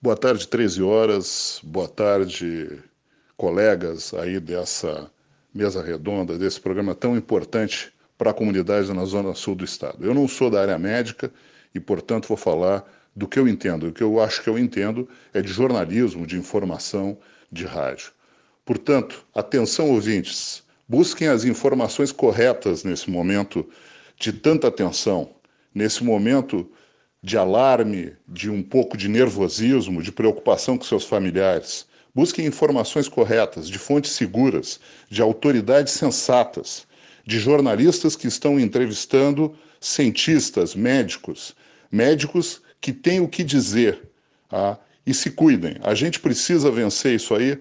Boa tarde, 13 horas. Boa tarde, colegas aí dessa mesa redonda, desse programa tão importante para a comunidade na zona sul do estado. Eu não sou da área médica e, portanto, vou falar do que eu entendo. O que eu acho que eu entendo é de jornalismo, de informação, de rádio. Portanto, atenção ouvintes, busquem as informações corretas nesse momento de tanta tensão, nesse momento de alarme, de um pouco de nervosismo, de preocupação com seus familiares. Busquem informações corretas, de fontes seguras, de autoridades sensatas, de jornalistas que estão entrevistando cientistas, médicos, médicos que têm o que dizer. Tá? E se cuidem. A gente precisa vencer isso aí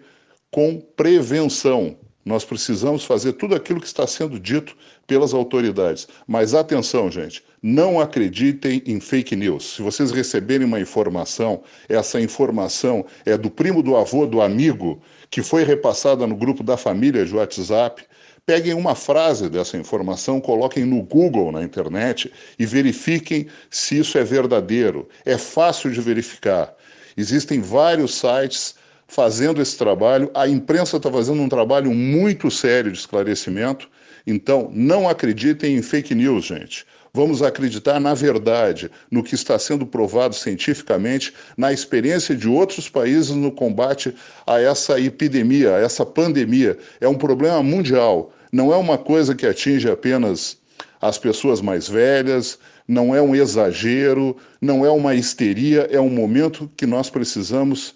com prevenção. Nós precisamos fazer tudo aquilo que está sendo dito pelas autoridades. Mas atenção, gente, não acreditem em fake news. Se vocês receberem uma informação, essa informação é do primo, do avô, do amigo, que foi repassada no grupo da família de WhatsApp. Peguem uma frase dessa informação, coloquem no Google, na internet, e verifiquem se isso é verdadeiro. É fácil de verificar. Existem vários sites fazendo esse trabalho. A imprensa está fazendo um trabalho muito sério de esclarecimento. Então, não acreditem em fake news, gente. Vamos acreditar na verdade, no que está sendo provado cientificamente, na experiência de outros países no combate a essa epidemia, a essa pandemia. É um problema mundial. Não é uma coisa que atinge apenas as pessoas mais velhas, não é um exagero, não é uma histeria, é um momento que nós precisamos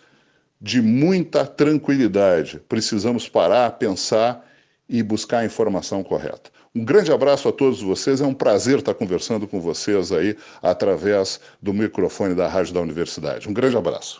de muita tranquilidade. Precisamos parar, pensar e buscar a informação correta. Um grande abraço a todos vocês. É um prazer estar conversando com vocês aí através do microfone da Rádio da Universidade. Um grande abraço.